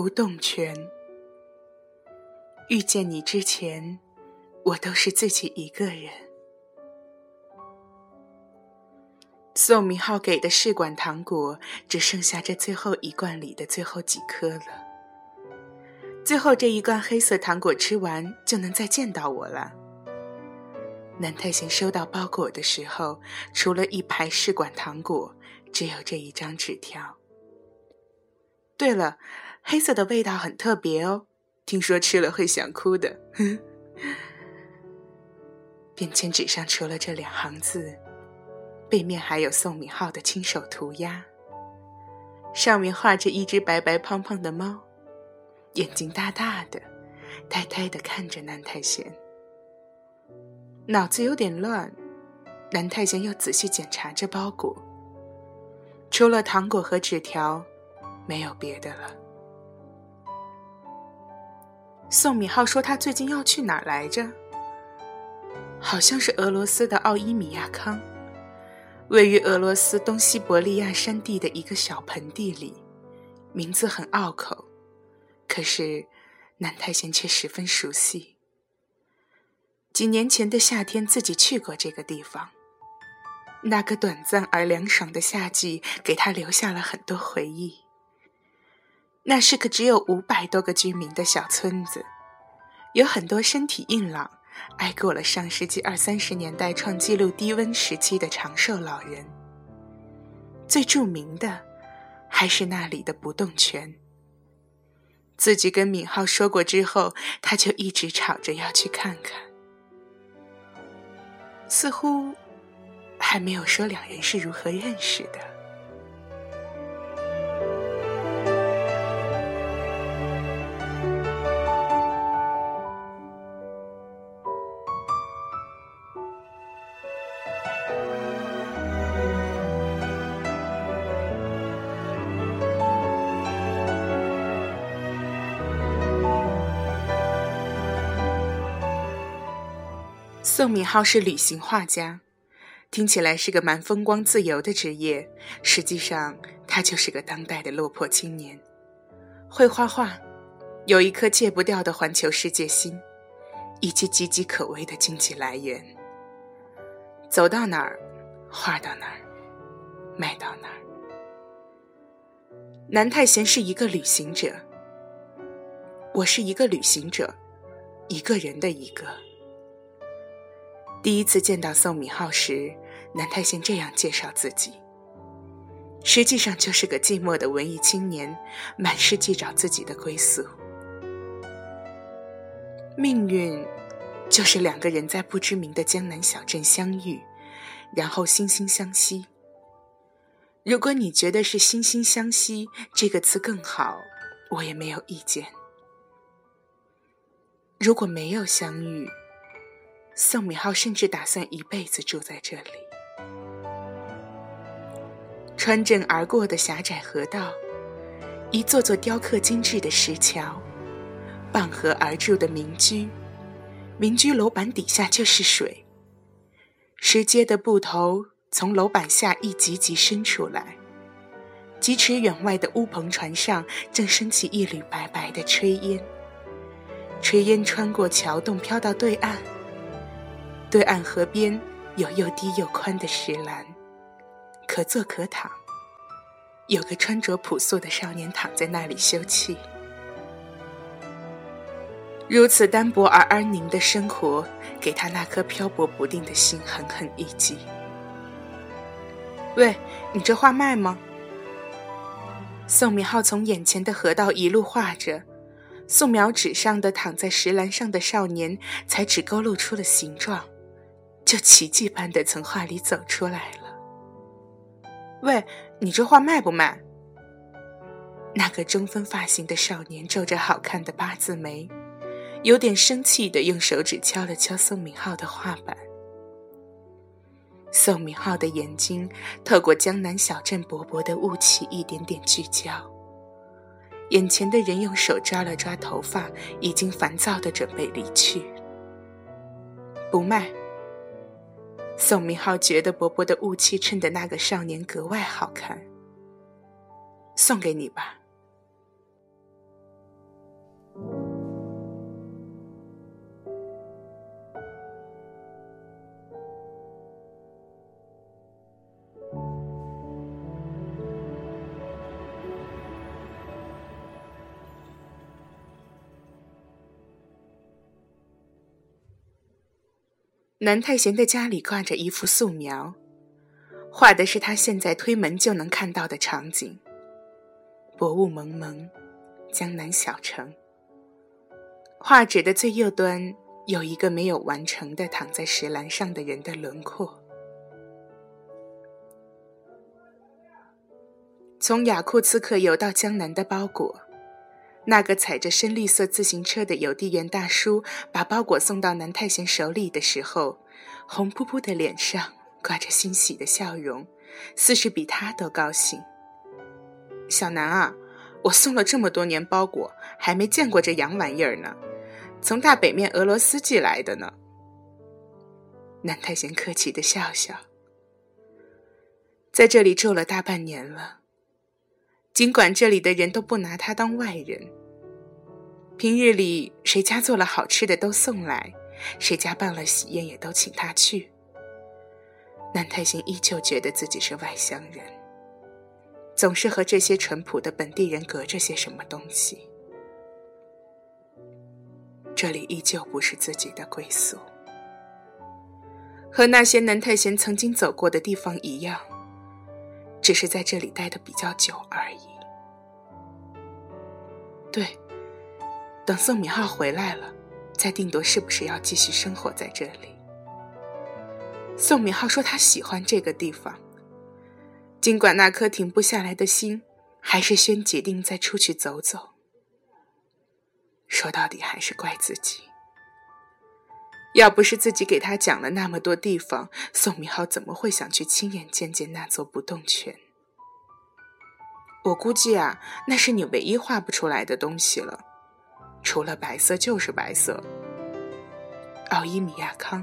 不动泉。遇见你之前，我都是自己一个人。宋明浩给的试管糖果只剩下这最后一罐里的最后几颗了。最后这一罐黑色糖果吃完，就能再见到我了。南太贤收到包裹的时候，除了一排试管糖果，只有这一张纸条。对了，黑色的味道很特别哦，听说吃了会想哭的。便签纸上除了这两行字，背面还有宋敏浩的亲手涂鸦，上面画着一只白白胖胖的猫。眼睛大大的，呆呆的看着南太贤，脑子有点乱。南太贤又仔细检查着包裹，除了糖果和纸条，没有别的了。宋敏浩说他最近要去哪儿来着？好像是俄罗斯的奥伊米亚康，位于俄罗斯东西伯利亚山地的一个小盆地里，名字很拗口。可是，南太贤却十分熟悉。几年前的夏天，自己去过这个地方。那个短暂而凉爽的夏季，给他留下了很多回忆。那是个只有五百多个居民的小村子，有很多身体硬朗、挨过了上世纪二三十年代创纪录低温时期的长寿老人。最著名的，还是那里的不动泉。自己跟敏浩说过之后，他就一直吵着要去看看，似乎还没有说两人是如何认识的。宋敏浩是旅行画家，听起来是个蛮风光自由的职业，实际上他就是个当代的落魄青年。会画画，有一颗戒不掉的环球世界心，以及岌岌可危的经济来源。走到哪儿，画到哪儿，卖到哪儿。南太贤是一个旅行者，我是一个旅行者，一个人的一个。第一次见到宋敏浩时，南太贤这样介绍自己：实际上就是个寂寞的文艺青年，满世界找自己的归宿。命运，就是两个人在不知名的江南小镇相遇，然后惺惺相惜。如果你觉得是惺惺相惜这个词更好，我也没有意见。如果没有相遇，宋敏浩甚至打算一辈子住在这里。穿镇而过的狭窄河道，一座座雕刻精致的石桥，傍河而筑的民居，民居楼板底下就是水。石阶的布头从楼板下一级级伸出来，几尺远外的乌篷船上正升起一缕白白的炊烟，炊烟穿过桥洞飘到对岸。对岸河边有又低又宽的石栏，可坐可躺。有个穿着朴素的少年躺在那里休憩。如此单薄而安宁的生活，给他那颗漂泊不定的心狠狠一击。喂，你这画卖吗？宋明浩从眼前的河道一路画着，素描纸上的躺在石栏上的少年，才只勾勒出了形状。就奇迹般的从画里走出来了。喂，你这画卖不卖？那个中分发型的少年皱着好看的八字眉，有点生气的用手指敲了敲宋敏浩的画板。宋敏浩的眼睛透过江南小镇薄薄的雾气一点点聚焦。眼前的人用手抓了抓头发，已经烦躁的准备离去。不卖。宋明浩觉得薄薄的雾气衬得那个少年格外好看。送给你吧。南太贤的家里挂着一幅素描，画的是他现在推门就能看到的场景：薄雾蒙蒙，江南小城。画纸的最右端有一个没有完成的躺在石栏上的人的轮廓。从雅库茨克邮到江南的包裹，那个踩着深绿色自行车的邮递员大叔把包裹送到南太贤手里的时候，红扑扑的脸上挂着欣喜的笑容，似是比他都高兴。小南啊，我送了这么多年包裹，还没见过这洋玩意儿呢，从大北面俄罗斯寄来的呢。南太贤客气的笑笑，在这里住了大半年了。尽管这里的人都不拿他当外人，平日里谁家做了好吃的都送来，谁家办了喜宴也都请他去。南太贤依旧觉得自己是外乡人，总是和这些淳朴的本地人隔着些什么东西。这里依旧不是自己的归宿，和那些南太贤曾经走过的地方一样，只是在这里待的比较久而已。对，等宋敏浩回来了，再定夺是不是要继续生活在这里。宋敏浩说他喜欢这个地方，尽管那颗停不下来的心，还是先决定再出去走走。说到底还是怪自己，要不是自己给他讲了那么多地方，宋敏浩怎么会想去亲眼见见那座不动泉？我估计啊，那是你唯一画不出来的东西了，除了白色就是白色。奥伊米亚康。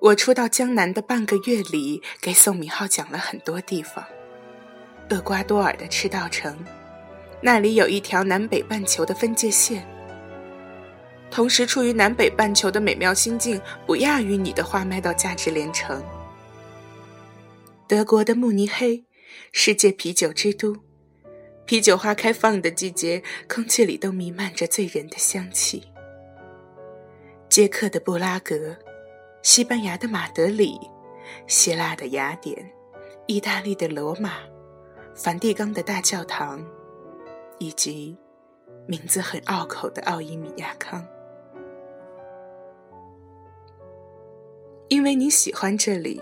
我初到江南的半个月里，给宋敏浩讲了很多地方。厄瓜多尔的赤道城，那里有一条南北半球的分界线，同时处于南北半球的美妙心境不亚于你的花麦到价值连城。德国的慕尼黑，世界啤酒之都，啤酒花开放的季节，空气里都弥漫着醉人的香气。捷克的布拉格。西班牙的马德里，希腊的雅典，意大利的罗马，梵蒂冈的大教堂，以及名字很拗口的奥伊米亚康。因为你喜欢这里，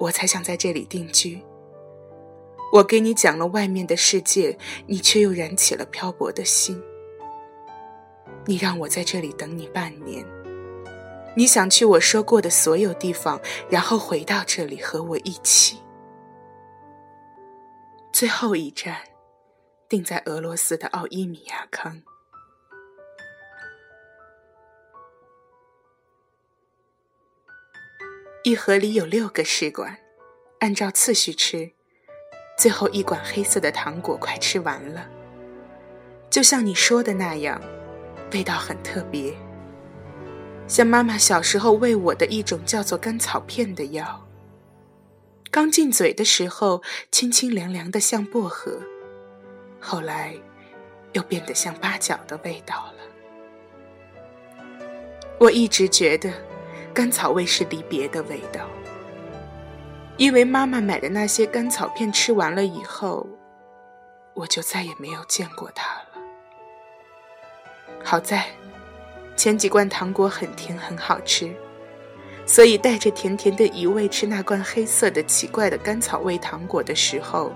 我才想在这里定居。我给你讲了外面的世界，你却又燃起了漂泊的心。你让我在这里等你半年。你想去我说过的所有地方，然后回到这里和我一起。最后一站，定在俄罗斯的奥伊米亚康。一盒里有六个试管，按照次序吃。最后一管黑色的糖果快吃完了，就像你说的那样，味道很特别。像妈妈小时候喂我的一种叫做甘草片的药，刚进嘴的时候清清凉凉的像薄荷，后来又变得像八角的味道了。我一直觉得甘草味是离别的味道，因为妈妈买的那些甘草片吃完了以后，我就再也没有见过它了。好在。前几罐糖果很甜，很好吃，所以带着甜甜的疑味吃那罐黑色的奇怪的甘草味糖果的时候，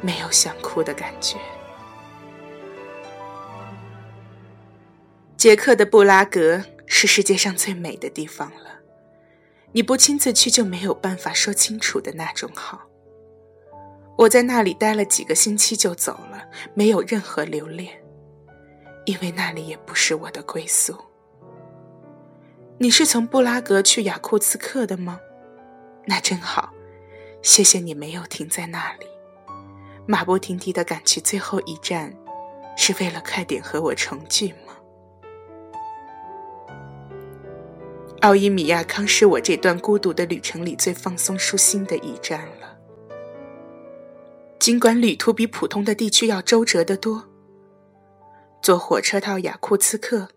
没有想哭的感觉。捷克的布拉格是世界上最美的地方了，你不亲自去就没有办法说清楚的那种好。我在那里待了几个星期就走了，没有任何留恋，因为那里也不是我的归宿。你是从布拉格去雅库茨克的吗？那真好，谢谢你没有停在那里。马不停蹄的赶去最后一站，是为了快点和我重聚吗？奥伊米亚康是我这段孤独的旅程里最放松舒心的一站了。尽管旅途比普通的地区要周折得多，坐火车到雅库茨克，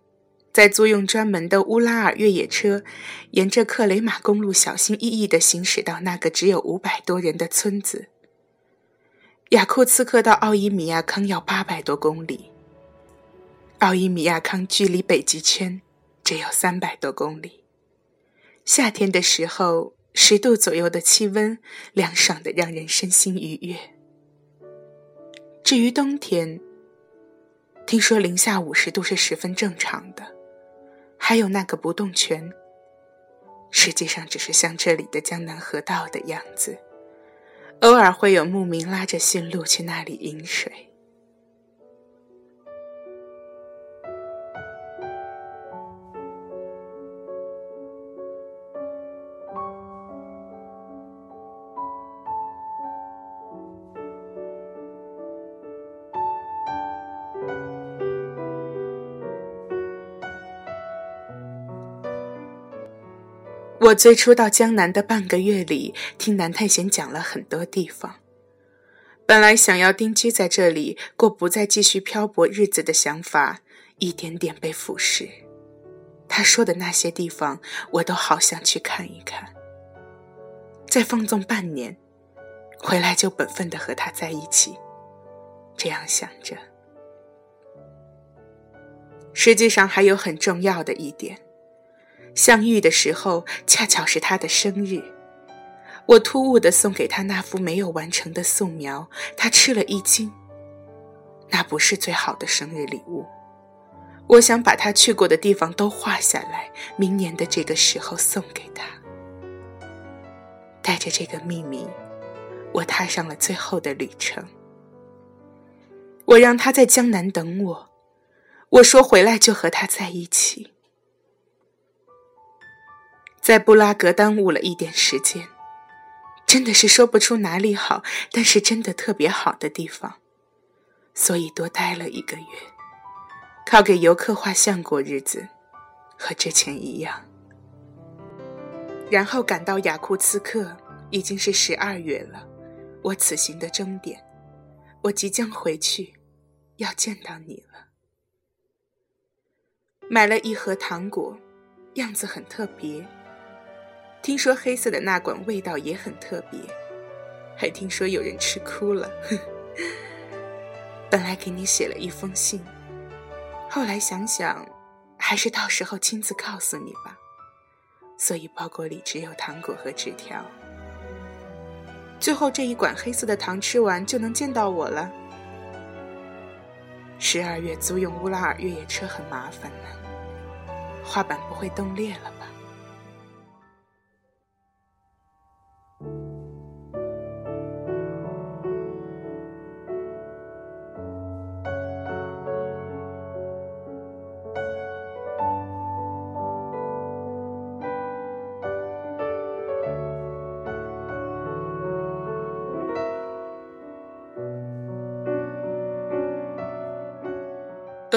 再租用专门的乌拉尔越野车，沿着克雷马公路小心翼翼地行驶到那个只有五百多人的村子。雅库茨克到奥伊米亚康要八百多公里，奥伊米亚康距离北极圈只有三百多公里。夏天的时候，十度左右的气温，凉爽的让人身心愉悦。至于冬天，听说零下五十度是十分正常的。还有那个不动泉，实际上只是像这里的江南河道的样子，偶尔会有牧民拉着驯鹿去那里饮水。我最初到江南的半个月里，听南太贤讲了很多地方。本来想要定居在这里，过不再继续漂泊日子的想法，一点点被腐蚀。他说的那些地方，我都好想去看一看。再放纵半年，回来就本分的和他在一起。这样想着，实际上还有很重要的一点。相遇的时候，恰巧是他的生日。我突兀地送给他那幅没有完成的素描，他吃了一惊。那不是最好的生日礼物。我想把他去过的地方都画下来，明年的这个时候送给他。带着这个秘密，我踏上了最后的旅程。我让他在江南等我，我说回来就和他在一起。在布拉格耽误了一点时间，真的是说不出哪里好，但是真的特别好的地方，所以多待了一个月，靠给游客画像过日子，和之前一样。然后赶到雅库茨克，已经是十二月了，我此行的终点，我即将回去，要见到你了。买了一盒糖果，样子很特别。听说黑色的那管味道也很特别，还听说有人吃哭了。本来给你写了一封信，后来想想，还是到时候亲自告诉你吧。所以包裹里只有糖果和纸条。最后这一管黑色的糖吃完就能见到我了。十二月租用乌拉尔越野车很麻烦呢，画板不会冻裂了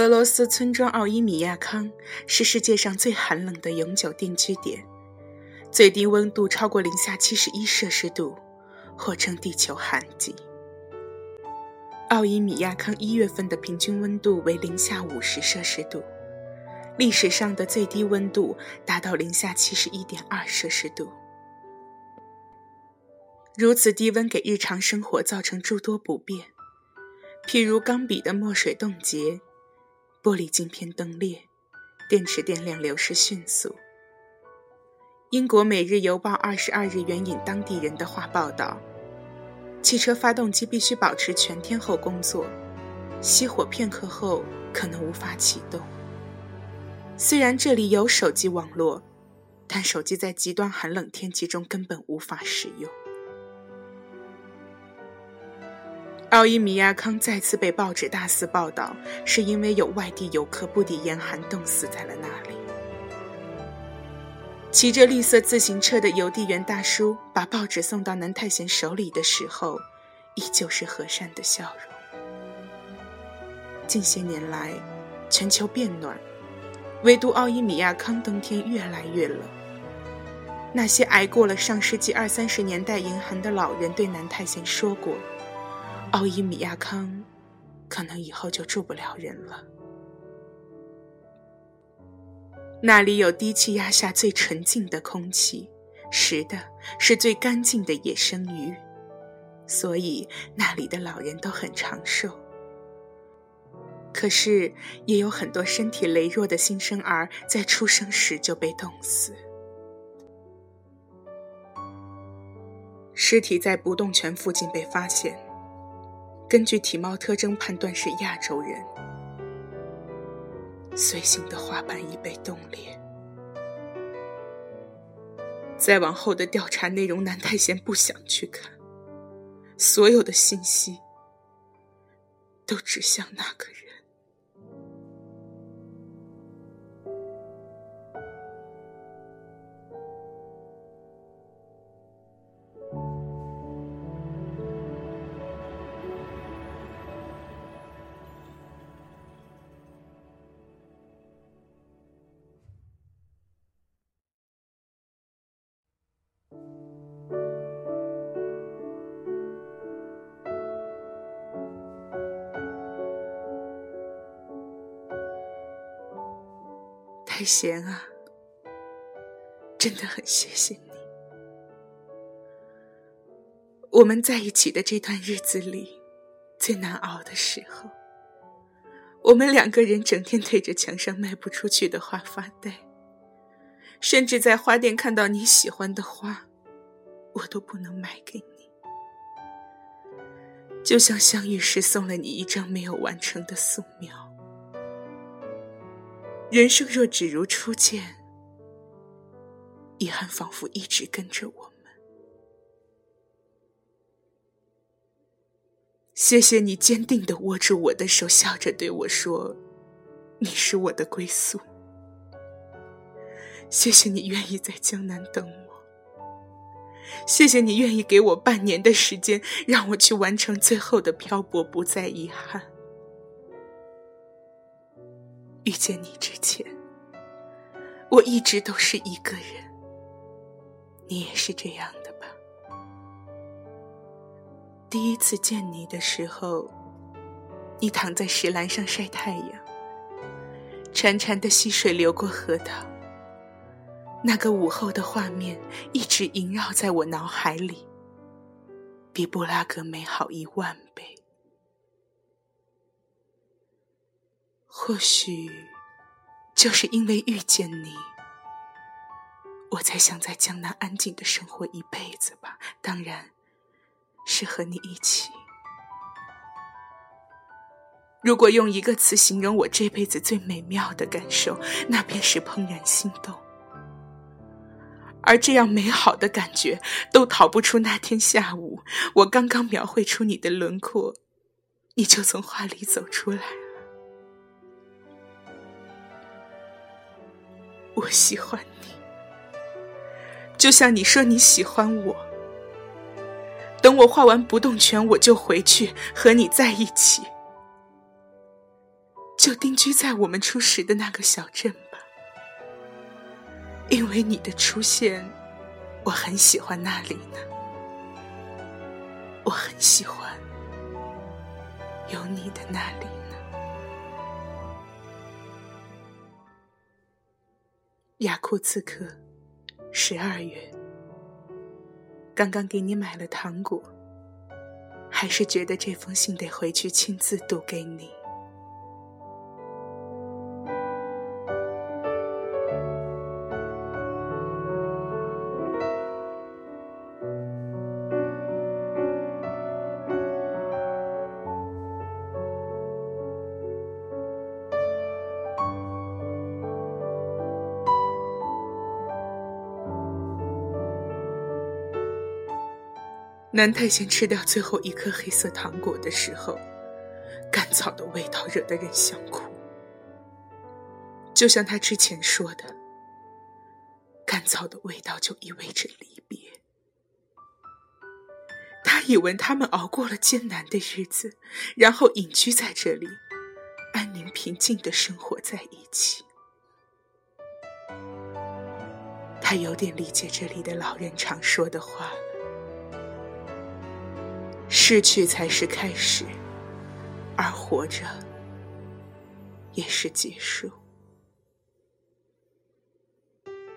俄罗斯村庄奥伊米亚康是世界上最寒冷的永久定居点，最低温度超过零下七十一摄氏度，或称地球寒极。奥伊米亚康一月份的平均温度为零下五十摄氏度，历史上的最低温度达到零下七十一点二摄氏度。如此低温给日常生活造成诸多不便，譬如钢笔的墨水冻结。玻璃镜片灯裂，电池电量流失迅速。英国《每日邮报》二十二日援引当地人的话报道：汽车发动机必须保持全天候工作，熄火片刻后可能无法启动。虽然这里有手机网络，但手机在极端寒冷天气中根本无法使用。奥伊米亚康再次被报纸大肆报道，是因为有外地游客不敌严寒冻死在了那里。骑着绿色自行车的邮递员大叔把报纸送到南太贤手里的时候，依旧是和善的笑容。近些年来，全球变暖，唯独奥伊米亚康冬天越来越冷。那些挨过了上世纪二三十年代严寒的老人对南太贤说过：“奥伊米亚康，可能以后就住不了人了。那里有低气压下最纯净的空气，食的是最干净的野生鱼，所以那里的老人都很长寿。可是，也有很多身体羸弱的新生儿在出生时就被冻死。”尸体在不动泉附近被发现，根据体貌特征判断是亚洲人。随行的花瓣已被冻裂。再往后的调查内容，南太贤不想去看。所有的信息都指向那个人。太贤啊，真的很谢谢你。我们在一起的这段日子里，最难熬的时候，我们两个人整天对着墙上卖不出去的花发呆，甚至在花店看到你喜欢的花，我都不能买给你，就像相遇时送了你一张没有完成的素描。人生若只如初见，遗憾仿佛一直跟着我们。谢谢你坚定的握住我的手，笑着对我说：“你是我的归宿。”谢谢你愿意在江南等我。谢谢你愿意给我半年的时间，让我去完成最后的漂泊，不再遗憾。遇见你之前，我一直都是一个人。你也是这样的吧？第一次见你的时候，你躺在石栏上晒太阳，潺潺的溪水流过河道。那个午后的画面一直萦绕在我脑海里，比布拉格美好一万倍。或许，就是因为遇见你，我才想在江南安静的生活一辈子吧。当然，是和你一起。如果用一个词形容我这辈子最美妙的感受，那便是怦然心动。而这样美好的感觉，都逃不出那天下午，我刚刚描绘出你的轮廓，你就从画里走出来。我喜欢你，就像你说你喜欢我。等我画完不动拳，我就回去和你在一起，就定居在我们初识的那个小镇吧。因为你的出现，我很喜欢那里呢。我很喜欢有你的那里。雅库茨克，十二月。刚刚给你买了糖果，还是觉得这封信得回去亲自读给你。南太贤吃掉最后一颗黑色糖果的时候，甘草的味道惹得人想哭。就像他之前说的，甘草的味道就意味着离别。他以为他们熬过了艰难的日子，然后隐居在这里，安宁平静的生活在一起。他有点理解这里的老人常说的话：失去才是开始，而活着也是结束。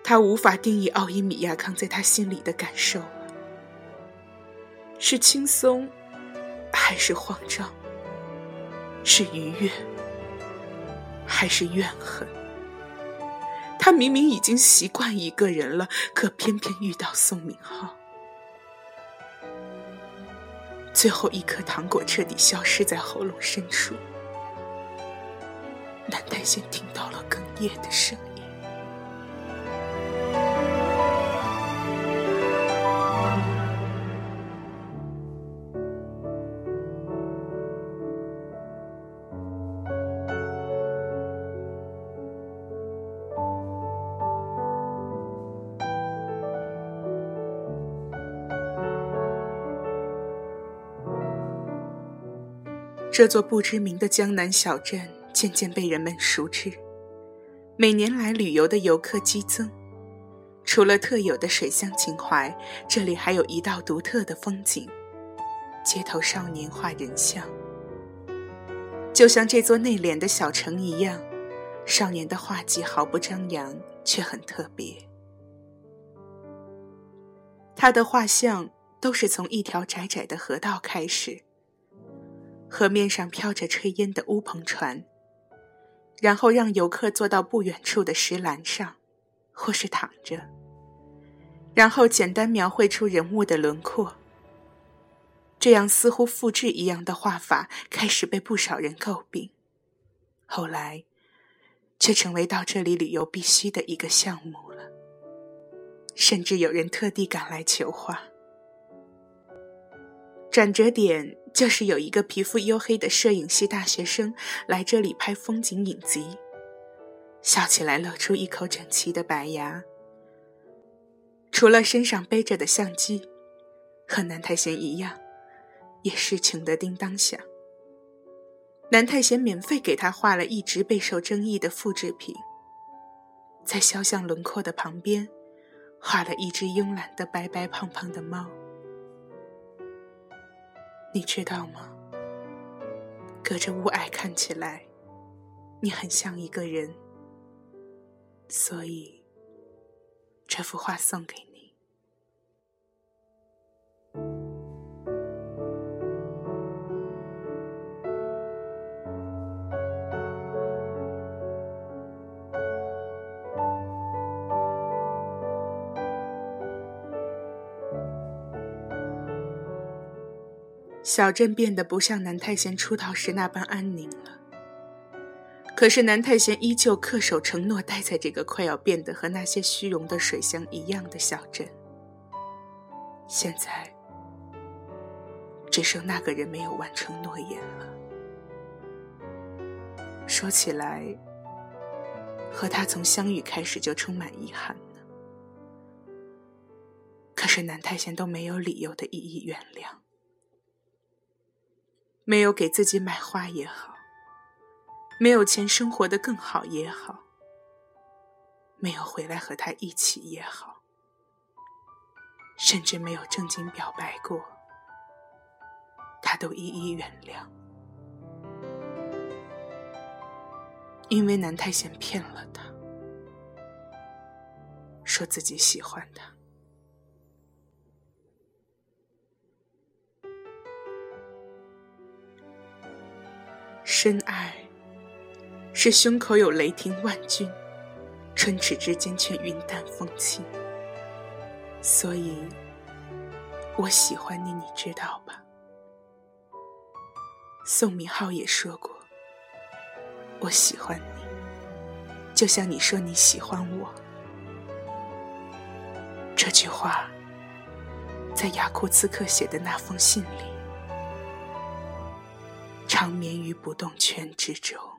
他无法定义奥伊米亚康在他心里的感受，是轻松，还是慌张？是愉悦，还是怨恨？他明明已经习惯一个人了，可偏偏遇到宋明浩。最后一颗糖果彻底消失在喉咙深处，南太先听到了哽咽的声音。这座不知名的江南小镇渐渐被人们熟知，每年来旅游的游客激增。除了特有的水乡情怀，这里还有一道独特的风景：街头少年画人像。就像这座内敛的小城一样，少年的画技毫不张扬，却很特别。他的画像都是从一条窄窄的河道开始。河面上飘着炊烟的乌篷船，然后让游客坐到不远处的石栏上，或是躺着，然后简单描绘出人物的轮廓。这样似乎复制一样的画法开始被不少人诟病，后来，却成为到这里旅游必须的一个项目了。甚至有人特地赶来求画。转折点。就是有一个皮肤黝黑的摄影系大学生来这里拍风景影集，笑起来露出一口整齐的白牙。除了身上背着的相机，和南太贤一样，也是穷得叮当响。南太贤免费给他画了一直备受争议的复制品，在肖像轮廓的旁边，画了一只慵懒的白白胖胖的猫。你知道吗？隔着雾霭看起来，你很像一个人，所以这幅画送给你。小镇变得不像南太贤出逃时那般安宁了。可是南太贤依旧恪守承诺，待在这个快要变得和那些虚荣的水乡一样的小镇。现在，只剩那个人没有完成诺言了。说起来，和他从相遇开始就充满遗憾呢。可是南太贤都没有理由的一一原谅。没有给自己买花也好，没有钱生活的更好也好，没有回来和他一起也好，甚至没有正经表白过，他都一一原谅，因为南太贤骗了他，说自己喜欢他。深爱，是胸口有雷霆万钧，唇齿之间却云淡风轻。所以，我喜欢你，你知道吧？宋明浩也说过，我喜欢你，就像你说你喜欢我。这句话，在雅库茨克写的那封信里。长眠于不动泉之中。